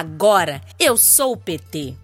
Agora eu sou o PT.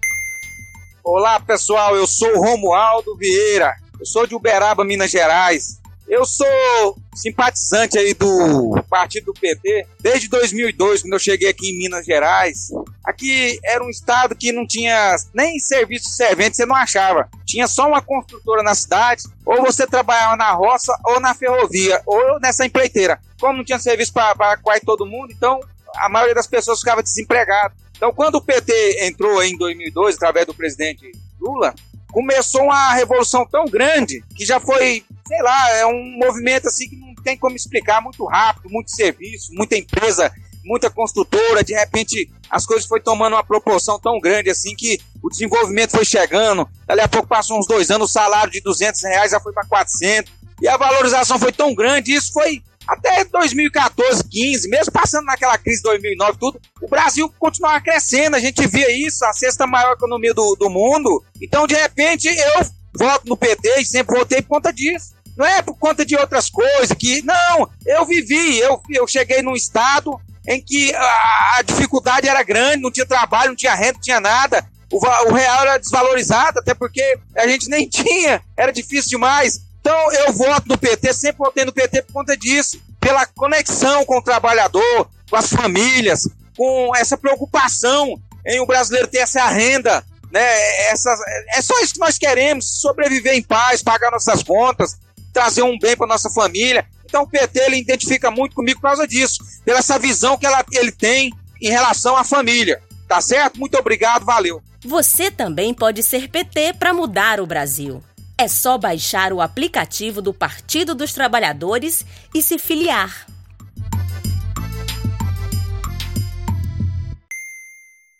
Olá pessoal, eu sou Romualdo Vieira. Eu sou de Uberaba, Minas Gerais. Eu sou simpatizante aí do partido do PT desde 2002, quando eu cheguei aqui em Minas Gerais. Aqui era um estado que não tinha nem serviço servente, você não achava. Tinha só uma construtora na cidade, ou você trabalhava na roça, ou na ferrovia, ou nessa empreiteira. Como não tinha serviço para quase todo mundo, então a maioria das pessoas ficava desempregada. Então, quando o PT entrou em 2002, através do presidente Lula, começou uma revolução tão grande que já foi sei lá, é um movimento assim que não tem como explicar, muito rápido, muito serviço, muita empresa, muita construtora, de repente as coisas foi tomando uma proporção tão grande assim que o desenvolvimento foi chegando, dali a pouco passou uns dois anos, o salário de 200 reais já foi para 400, e a valorização foi tão grande, isso foi até 2014, 15, mesmo passando naquela crise de 2009 tudo, o Brasil continuava crescendo, a gente via isso, a sexta maior economia do, do mundo, então de repente eu voto no PT e sempre votei por conta disso. Não é por conta de outras coisas que. Não, eu vivi, eu, eu cheguei num estado em que a, a dificuldade era grande, não tinha trabalho, não tinha renda, não tinha nada. O, o real era desvalorizado, até porque a gente nem tinha, era difícil demais. Então eu voto no PT, sempre votei no PT por conta disso, pela conexão com o trabalhador, com as famílias, com essa preocupação em o brasileiro ter essa renda, né? Essa, é só isso que nós queremos, sobreviver em paz, pagar nossas contas, trazer um bem para nossa família. Então o PT ele identifica muito comigo por causa disso, pela essa visão que ela, ele tem em relação à família. Tá certo? Muito obrigado, valeu. Você também pode ser PT para mudar o Brasil. É só baixar o aplicativo do Partido dos Trabalhadores e se filiar.